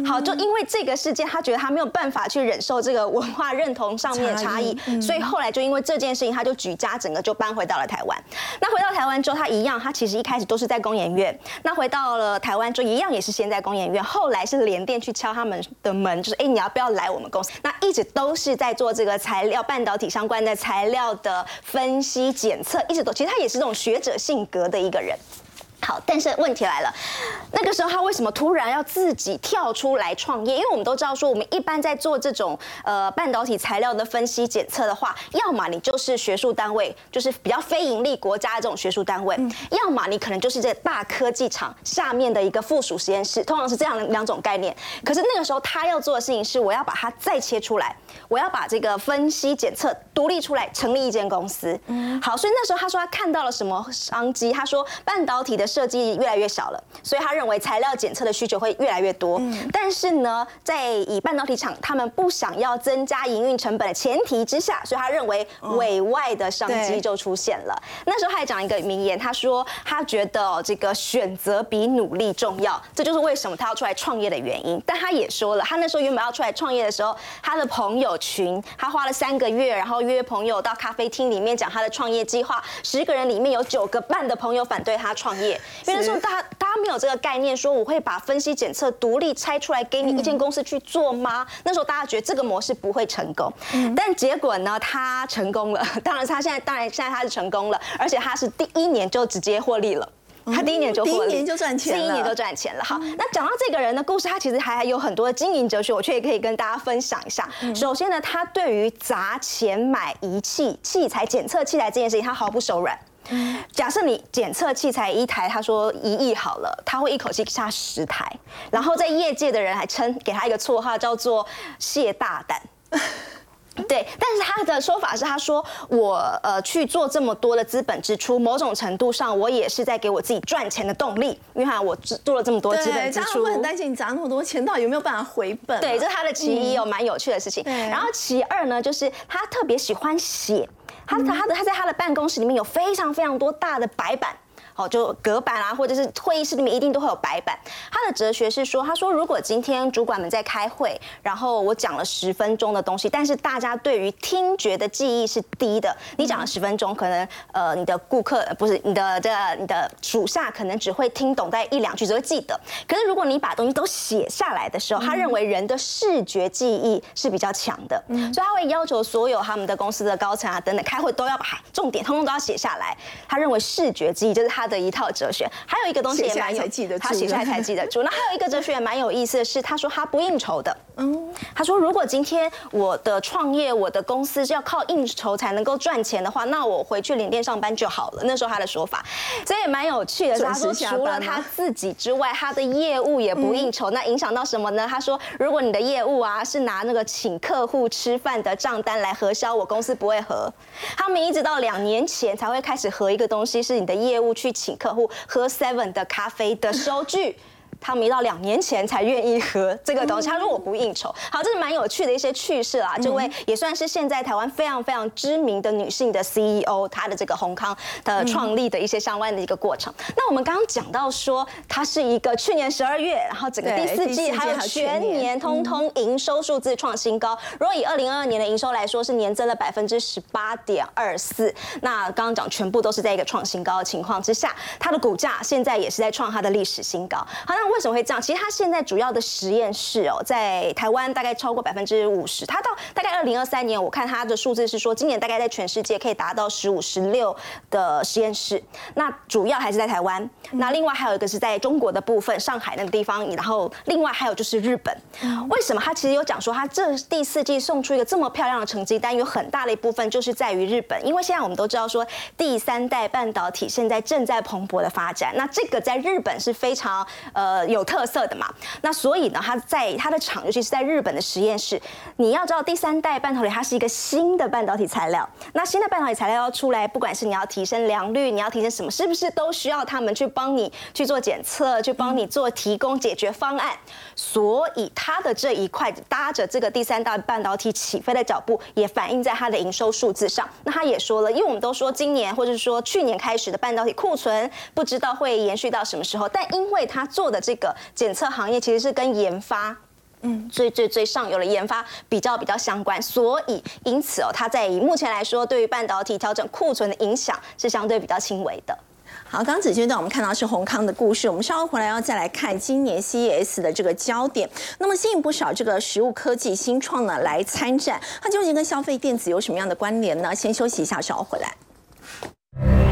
好，就因为这个事件，他觉得他没有办法去忍受这个文化认同上面的差异，所以后来就因为这件事情，他就举家整个就搬回到了台湾。那回到台湾之后，他一样，他其实一开始都是在工研院。那回到了台湾之后，一样也是先在工研院，后来是联电去敲他们的门，就是哎，你要不要来我们公司？那一直都是在做这个材料半导体相关的材料的分析检测，一直都其实他也是这种学者性格的一个人。好，但是问题来了，那个时候他为什么突然要自己跳出来创业？因为我们都知道说，我们一般在做这种呃半导体材料的分析检测的话，要么你就是学术单位，就是比较非盈利国家的这种学术单位；要么你可能就是这大科技厂下面的一个附属实验室，通常是这样两种概念。可是那个时候他要做的事情是，我要把它再切出来，我要把这个分析检测独立出来，成立一间公司。嗯好，所以那时候他说他看到了什么商机？他说半导体的。设计越来越小了，所以他认为材料检测的需求会越来越多。但是呢，在以半导体厂他们不想要增加营运成本的前提之下，所以他认为委外的商机就出现了。那时候他还讲一个名言，他说他觉得这个选择比努力重要，这就是为什么他要出来创业的原因。但他也说了，他那时候原本要出来创业的时候，他的朋友群，他花了三个月，然后约朋友到咖啡厅里面讲他的创业计划，十个人里面有九个半的朋友反对他创业。因为那时候大家大家没有这个概念，说我会把分析检测独立拆出来给你一间公司去做吗？那时候大家觉得这个模式不会成功，但结果呢，他成功了。当然，他现在当然现在他是成功了，而且他是第一年就直接获利了。他第一年就第一年就赚钱了，第一年就赚钱了。好，那讲到这个人的故事，他其实还有很多的经营哲学，我却可以跟大家分享一下。首先呢，他对于砸钱买仪器、器材、检测器材这件事情，他毫不手软。假设你检测器材一台，他说一亿好了，他会一口气下十台，然后在业界的人还称给他一个绰号叫做“谢大胆”。对，但是他的说法是，他说我呃去做这么多的资本支出，某种程度上我也是在给我自己赚钱的动力，因为我做了这么多资本支出，会很担心你砸那么多钱，到底有没有办法回本？对，这是他的其一，有蛮有趣的事情。然后其二呢，就是他特别喜欢写。他他的他在他的办公室里面有非常非常多大的白板。哦，就隔板啊，或者是会议室里面一定都会有白板。他的哲学是说，他说如果今天主管们在开会，然后我讲了十分钟的东西，但是大家对于听觉的记忆是低的，你讲了十分钟，可能呃你的顾客不是你的这你的属下可能只会听懂在一两句，只会记得。可是如果你把东西都写下来的时候，他认为人的视觉记忆是比较强的，所以他会要求所有他们的公司的高层啊等等开会都要把重点通通都要写下来。他认为视觉记忆就是他。的一套哲学，还有一个东西也蛮有记得，他写出来才记得住。那还有一个哲学也蛮有意思的是，他说他不应酬的。嗯，他说如果今天我的创业，我的公司是要靠应酬才能够赚钱的话，那我回去领店上班就好了。那时候他的说法，所以也蛮有趣的。他说除了他自己之外，他的业务也不应酬，那影响到什么呢？他说如果你的业务啊是拿那个请客户吃饭的账单来核销，我公司不会核。他们一直到两年前才会开始核一个东西，是你的业务去。请客户喝 Seven 的咖啡的收据。他们到两年前才愿意喝这个东西。他说我不应酬。好，这是蛮有趣的一些趣事啦。这位也算是现在台湾非常非常知名的女性的 CEO，她的这个宏康的创立的一些相关的一个过程。那我们刚刚讲到说，它是一个去年十二月，然后整个第四季还有全年通通营收数字创新高。如果以二零二二年的营收来说，是年增了百分之十八点二四。那刚刚讲全部都是在一个创新高的情况之下，它的股价现在也是在创它的历史新高。好，那为什么会这样？其实它现在主要的实验室哦，在台湾大概超过百分之五十。它到大概二零二三年，我看它的数字是说，今年大概在全世界可以达到十五、十六的实验室。那主要还是在台湾。那另外还有一个是在中国的部分，上海那个地方。然后另外还有就是日本。为什么它其实有讲说，它这第四季送出一个这么漂亮的成绩单，有很大的一部分就是在于日本。因为现在我们都知道说，第三代半导体现在正在蓬勃的发展。那这个在日本是非常呃。有特色的嘛？那所以呢，它在它的厂，尤其是在日本的实验室，你要知道，第三代半导体它是一个新的半导体材料。那新的半导体材料要出来，不管是你要提升良率，你要提升什么，是不是都需要他们去帮你去做检测，去帮你做提供解决方案？所以它的这一块搭着这个第三代半导体起飞的脚步，也反映在它的营收数字上。那他也说了，因为我们都说今年或者说去年开始的半导体库存，不知道会延续到什么时候，但因为他做的。这个检测行业其实是跟研发，嗯，最最最上游的研发比较比较相关，所以因此哦，它在以目前来说，对于半导体调整库存的影响是相对比较轻微的。好，刚刚子娟段我们看到是宏康的故事，我们稍后回来要再来看今年 CES 的这个焦点。那么吸引不少这个实物科技新创呢来参展，它究竟跟消费电子有什么样的关联呢？先休息一下，稍后回来。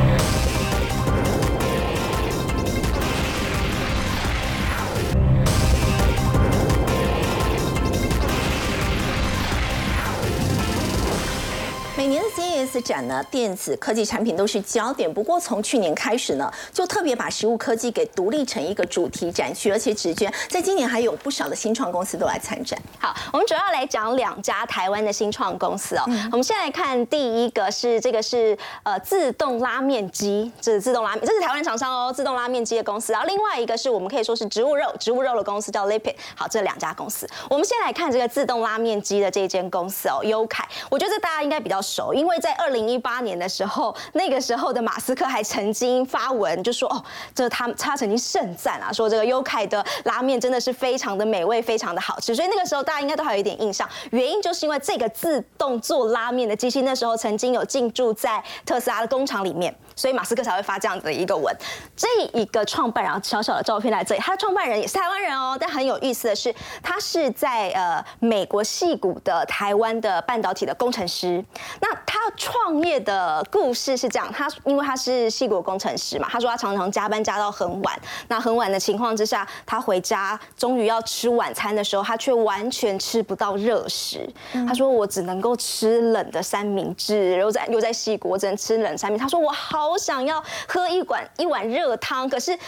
展呢，电子科技产品都是焦点。不过从去年开始呢，就特别把食物科技给独立成一个主题展区，而且直捐。在今年还有不少的新创公司都来参展。好，我们主要来讲两家台湾的新创公司哦。我们先来看第一个是这个是呃自动拉面机，这是自动拉面，这是台湾厂商哦，自动拉面机的公司。然后另外一个是我们可以说是植物肉，植物肉的公司叫 Lipid。好，这两家公司，我们先来看这个自动拉面机的这间公司哦，优凯。我觉得大家应该比较。熟，因为在二二零一八年的时候，那个时候的马斯克还曾经发文就说：“哦，这他他曾经盛赞啊，说这个优凯的拉面真的是非常的美味，非常的好吃。”所以那个时候大家应该都还有一点印象，原因就是因为这个自动做拉面的机器，那时候曾经有进驻在特斯拉的工厂里面。所以马斯克才会发这样子的一个文。这一个创办人，小小的照片在这里，他的创办人也是台湾人哦。但很有意思的是，他是在呃美国戏谷的台湾的半导体的工程师。那他创业的故事是这样：他因为他是戏谷工程师嘛，他说他常常加班加到很晚。那很晚的情况之下，他回家终于要吃晚餐的时候，他却完全吃不到热食。他说我只能够吃冷的三明治，然后在又在戏谷，只能吃冷三明。他说我好。好想要喝一碗一碗热汤，可是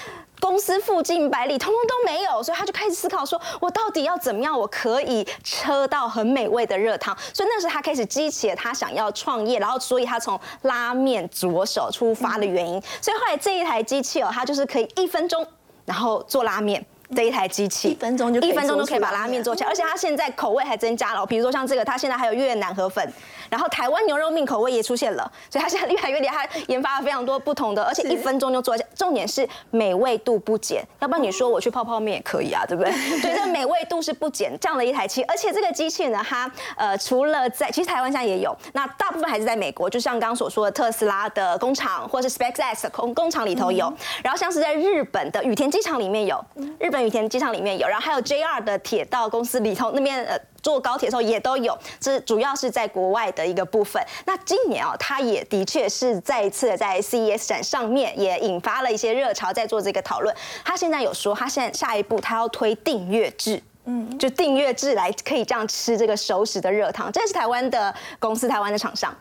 公司附近百里通通都没有，所以他就开始思考说：我到底要怎么样，我可以喝到很美味的热汤？所以那时候他开始激起了他想要创业，然后所以他从拉面着手出发的原因。所以后来这一台机器哦，它就是可以一分钟然后做拉面。这一台机器，一分钟就一分钟就可以把拉面做起来，而且它现在口味还增加了，比如说像这个，它现在还有越南河粉，然后台湾牛肉面口味也出现了，所以它现在越来越厉害，研发了非常多不同的，而且一分钟就做。重点是美味度不减，要不然你说我去泡泡面也可以啊，对不对？所以这美味度是不减这样的一台机，而且这个机器呢，它呃除了在其实台湾现在也有，那大部分还是在美国，就像刚刚所说的特斯拉的工厂或是 SpaceX 工工厂里头有，然后像是在日本的羽田机场里面有，日本。羽田机场里面有，然后还有 JR 的铁道公司里头那边呃坐高铁的时候也都有，这主要是在国外的一个部分。那今年哦，它也的确是再一次在 CES 展上面也引发了一些热潮，在做这个讨论。他现在有说，他现在下一步他要推订阅制，嗯，就订阅制来可以这样吃这个熟食的热汤，这是台湾的公司，台湾的厂商。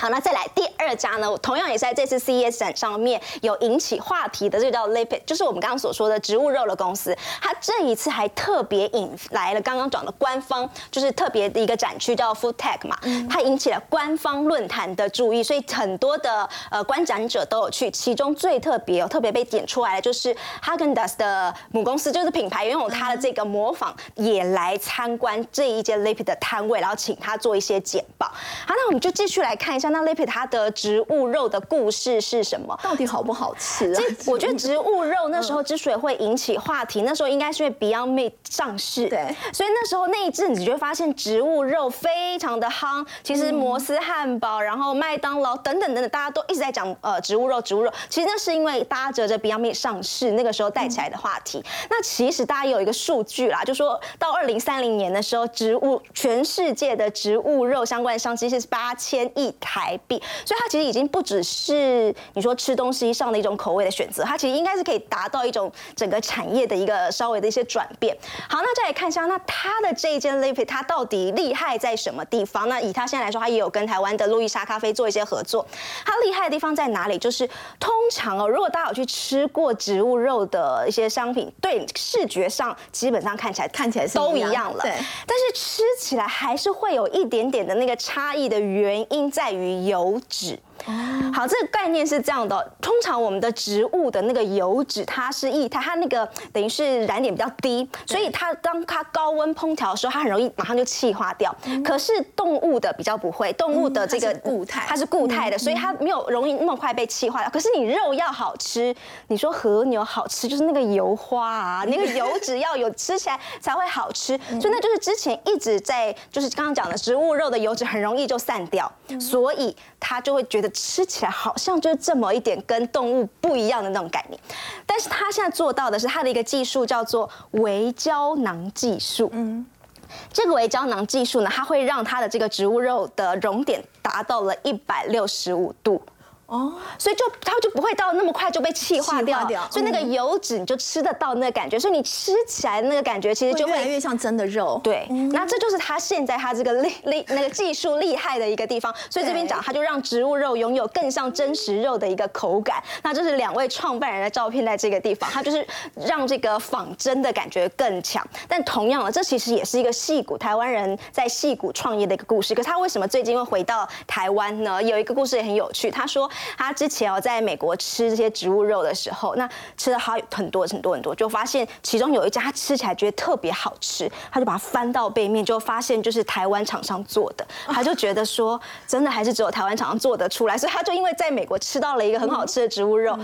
好，那再来第二家呢？同样也是在这次 CES 展上面有引起话题的，这个叫 Lipid，就是我们刚刚所说的植物肉的公司。它这一次还特别引来了刚刚讲的官方，就是特别的一个展区叫 Food Tech 嘛，它引起了官方论坛的注意，所以很多的呃观展者都有去。其中最特别有特别被点出来的，就是 Hagendas 的母公司，就是品牌拥有它的这个模仿，也来参观这一间 Lipid 的摊位，然后请他做一些简报。好，那我们就继续来看一下。那 Lipid 它的植物肉的故事是什么？到底好不好吃啊？我觉得植物肉那时候之所以会引起话题，那时候应该是因为 Beyond Meat 上市，对，所以那时候那一阵子就会发现植物肉非常的夯。其实摩斯汉堡、然后麦当劳等等等等，大家都一直在讲呃植物肉，植物肉。其实那是因为搭着这 Beyond Meat 上市，那个时候带起来的话题。那其实大家有一个数据啦，就说到二零三零年的时候，植物全世界的植物肉相关的商机是八千亿台。台币，所以它其实已经不只是你说吃东西上的一种口味的选择，它其实应该是可以达到一种整个产业的一个稍微的一些转变。好，那再来看一下，那它的这一间 Lipid 它到底厉害在什么地方？那以它现在来说，它也有跟台湾的路易莎咖啡做一些合作。它厉害的地方在哪里？就是通常哦，如果大家有去吃过植物肉的一些商品，对视觉上基本上看起来看起来都一样了，对，但是吃起来还是会有一点点的那个差异的原因在于。油脂。好，这个概念是这样的。通常我们的植物的那个油脂，它是液态，它那个等于是燃点比较低，所以它当它高温烹调的时候，它很容易马上就气化掉。可是动物的比较不会，动物的这个固态，它是固态的，所以它没有容易那么快被气化掉。可是你肉要好吃，你说和牛好吃，就是那个油花啊，那个油脂要有，吃起来才会好吃。所以那就是之前一直在，就是刚刚讲的植物肉的油脂很容易就散掉，所以他就会觉得。吃起来好像就这么一点跟动物不一样的那种概念，但是他现在做到的是他的一个技术叫做微胶囊技术。嗯，这个微胶囊技术呢，它会让它的这个植物肉的熔点达到了一百六十五度。哦，所以就它就不会到那么快就被气化掉，化掉所以那个油脂你就吃得到那个感觉，所以你吃起来的那个感觉其实就就越来。越像真的肉。对，那这就是它现在它这个厉厉那个技术厉害的一个地方，所以这边讲它就让植物肉拥有更像真实肉的一个口感。那这是两位创办人的照片在这个地方，它就是让这个仿真的感觉更强。但同样的，这其实也是一个戏骨台湾人在戏骨创业的一个故事。可是他为什么最近会回到台湾呢？有一个故事也很有趣，他说他之前哦在美国吃这些植物肉的时候，那吃了好很多很多很多，就发现其中有一家他吃起来觉得特别好吃，他就把它翻到背面，就发现就是台湾厂商做的，他就觉得说真的还是只有台湾厂商做得出来，所以他就因为在美国吃到了一个很好吃的植物肉。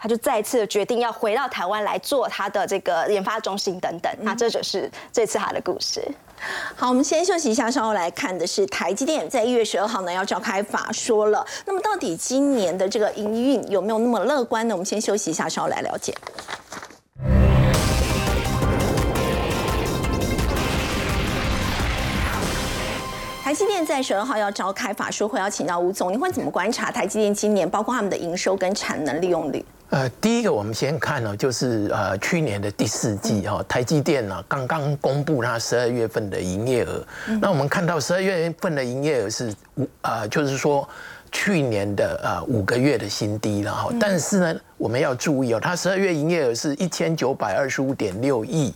他就再次的决定要回到台湾来做他的这个研发中心等等，那这就是这次他的故事。好，我们先休息一下，稍后来看的是台积电在一月十二号呢要召开法说了。那么到底今年的这个营运有没有那么乐观呢？我们先休息一下，稍后来了解。台积电在十二号要召开法说会，要请到吴总，你会怎么观察台积电今年包括他们的营收跟产能利用率？呃，第一个我们先看呢，就是呃去年的第四季哈，台积电呢刚刚公布它十二月份的营业额，那我们看到十二月份的营业额是五呃，就是说去年的呃五个月的新低了哈，但是呢我们要注意哦，它十二月营业额是一千九百二十五点六亿。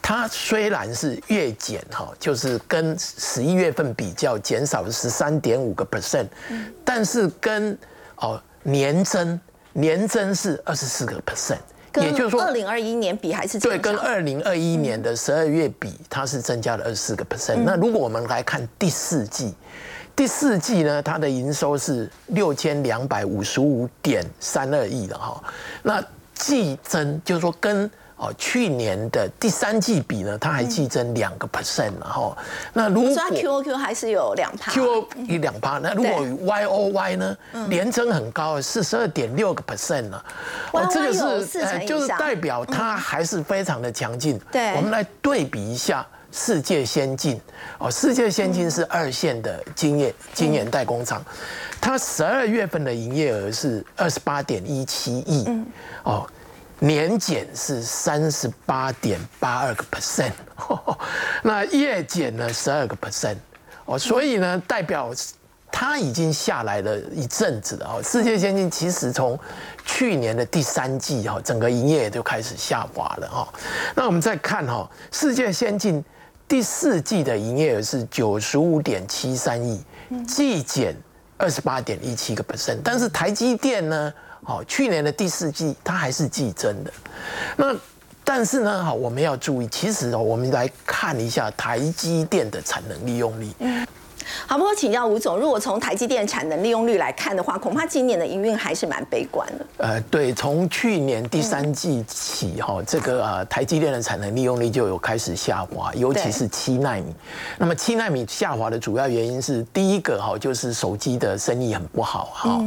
它虽然是月减哈，就是跟十一月份比较减少了十三点五个 percent，但是跟哦年增年增是二十四个 percent，也就是说二零二一年比还是对，跟二零二一年的十二月比，它是增加了二十四个 percent。那如果我们来看第四季，第四季呢，它的营收是六千两百五十五点三二亿的哈，那季增就是说跟哦去年的第三季比呢，它还季增两个 percent 了哈。那如果所以它 Q O Q 还是有两趴。Q O 一两趴，那如果 Y O Y 呢，年增很高，四十二点六个 percent 呢，YOY 有四成以上。就是代表它还是非常的强劲。对。我们来对比一下世界先进。哦，世界先进是二线的晶业晶圆代工厂，它十二月份的营业额是二十八点一七亿，哦。年减是三十八点八二个 percent，那月减呢十二个 percent，哦，所以呢代表它已经下来了一阵子了哦。世界先进其实从去年的第三季哈，整个营业就开始下滑了哈。那我们再看哈，世界先进第四季的营业额是九十五点七三亿，季减二十八点一七个 percent，但是台积电呢？好，去年的第四季它还是季增的，那但是呢，好，我们要注意，其实，我们来看一下台积电的产能利用率。好，不过请教吴总，如果从台积电产能利用率来看的话，恐怕今年的营运还是蛮悲观的。呃，对，从去年第三季起哈，这个呃台积电的产能利用率就有开始下滑，尤其是七纳米。那么七纳米下滑的主要原因是，第一个哈就是手机的生意很不好哈，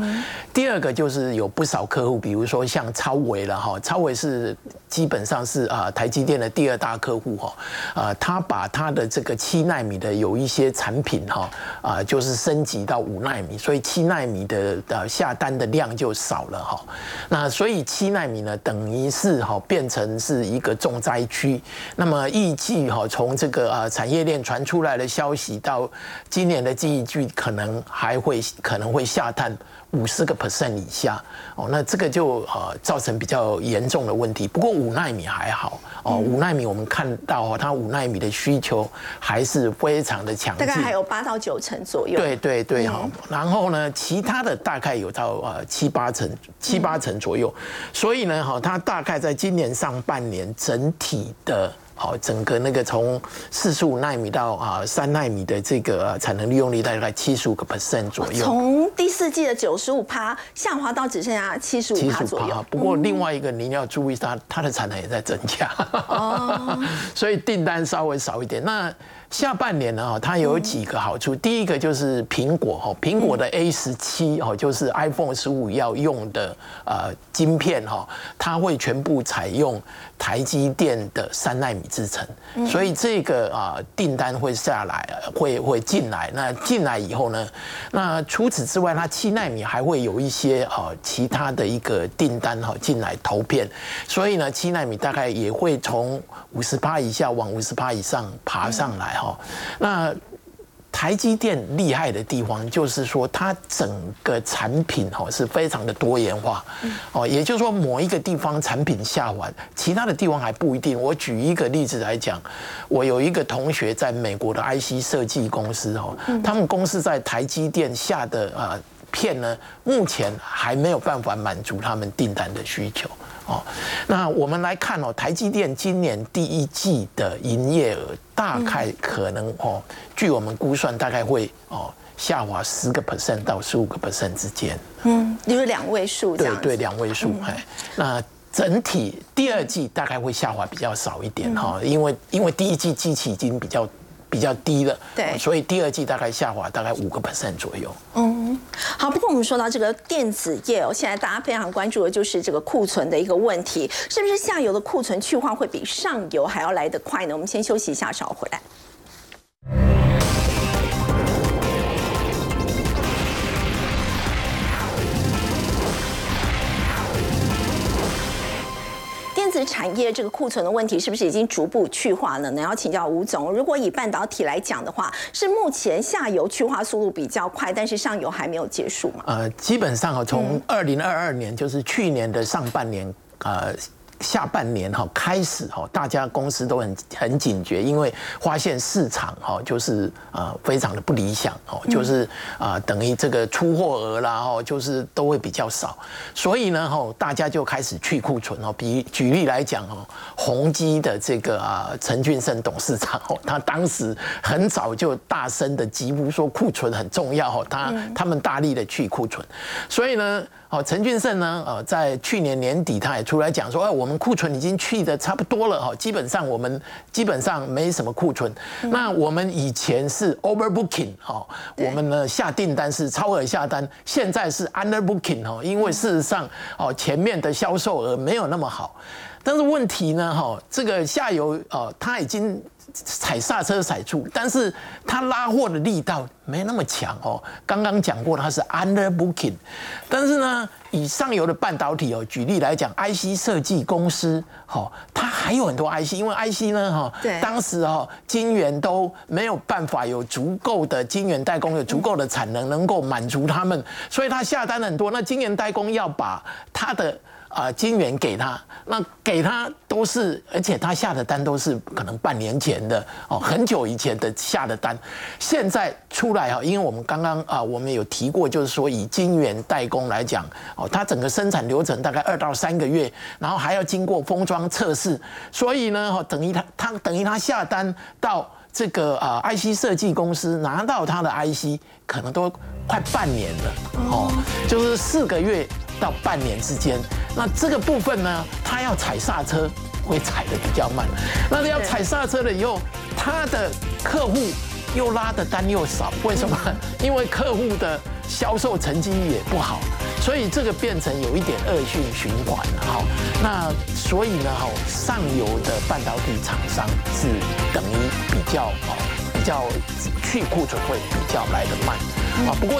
第二个就是有不少客户，比如说像超微了哈，超微是基本上是啊台积电的第二大客户哈，啊他把他的这个七纳米的有一些产品哈啊就是升级到五纳米，所以七纳米的呃下单的量就少了哈。那所以七纳米呢，等于是哈变成是一个重灾区。那么预计哈从这个呃产业链传出来的消息到今年的记忆可能还会可能会下探五十个 percent 以下。哦，那这个就呃造成比较严重的问题。不过五纳米还好。哦，五纳米我们看到哦，它五纳米的需求还是非常的强劲，大概还有八到九成左右。对对对哈，然后呢，其他的大概有到呃七八成七八成左右，所以呢哈，它大概在今年上半年整体的。好，整个那个从四十五纳米到啊三纳米的这个呃产能利用率大概七十五个 percent 左右，从第四季的九十五趴下滑到只剩下七十五趴左右。不过另外一个您要注意它，它的产能也在增加，哦 所以订单稍微少一点。那下半年呢，哈，它有几个好处。第一个就是苹果，哈，苹果的 A 十七，哈，就是 iPhone 十五要用的呃晶片，哈，它会全部采用台积电的三纳米制程，所以这个啊订单会下来，会会进来。那进来以后呢，那除此之外，它七纳米还会有一些啊其他的一个订单哈进来投片，所以呢，七纳米大概也会从五十趴以下往五十趴以上爬上来。哈，那台积电厉害的地方就是说，它整个产品哈是非常的多元化，哦，也就是说某一个地方产品下完，其他的地方还不一定。我举一个例子来讲，我有一个同学在美国的 IC 设计公司哦，他们公司在台积电下的啊片呢，目前还没有办法满足他们订单的需求。哦，那我们来看哦，台积电今年第一季的营业额大概可能哦，据我们估算，大概会哦下滑十个 percent 到十五个 percent 之间。嗯，就是两位数。对对，两位数。哎，那整体第二季大概会下滑比较少一点哈，因为因为第一季机器已经比较。比较低了，对，所以第二季大概下滑大概五个 percent 左右。嗯，好，不过我们说到这个电子业哦，现在大家非常关注的就是这个库存的一个问题，是不是下游的库存去化会比上游还要来得快呢？我们先休息一下，稍后回来。子产业这个库存的问题是不是已经逐步去化了呢？要请教吴总，如果以半导体来讲的话，是目前下游去化速度比较快，但是上游还没有结束吗？呃，基本上啊，从二零二二年，就是去年的上半年，呃。下半年哈开始哈，大家公司都很很警觉，因为发现市场哈就是呃非常的不理想哦，就是啊等于这个出货额啦哈，就是都会比较少，所以呢哈大家就开始去库存哦。比举例来讲哦，宏基的这个啊陈俊生董事长哦，他当时很早就大声的疾呼说库存很重要哦，他他们大力的去库存，所以呢。好，陈俊胜呢？呃，在去年年底他也出来讲说，哎，我们库存已经去的差不多了哈，基本上我们基本上没什么库存。那我们以前是 overbooking 哈，我们呢下订单是超额下单，现在是 underbooking 哈，因为事实上哦前面的销售额没有那么好，但是问题呢哈，这个下游哦他已经。踩刹车踩住，但是他拉货的力道没那么强哦。刚刚讲过他是 under booking，但是呢，以上游的半导体哦，举例来讲，IC 设计公司，哦，它还有很多 IC，因为 IC 呢，哈，当时哦，晶圆都没有办法有足够的晶圆代工有足够的产能，能够满足他们，所以他下单很多。那晶圆代工要把它的啊，金元给他，那给他都是，而且他下的单都是可能半年前的哦，很久以前的下的单，现在出来啊，因为我们刚刚啊，我们有提过，就是说以金元代工来讲，哦，它整个生产流程大概二到三个月，然后还要经过封装测试，所以呢，等于他他等于他下单到这个啊，IC 设计公司拿到他的 IC，可能都快半年了，哦，就是四个月。到半年之间，那这个部分呢，他要踩刹车会踩的比较慢。那要踩刹车了以后，他的客户又拉的单又少，为什么？因为客户的销售成绩也不好，所以这个变成有一点恶性循环了哈。那所以呢，哈，上游的半导体厂商是等于比较哦，比较去库存会比较来的慢啊。不过。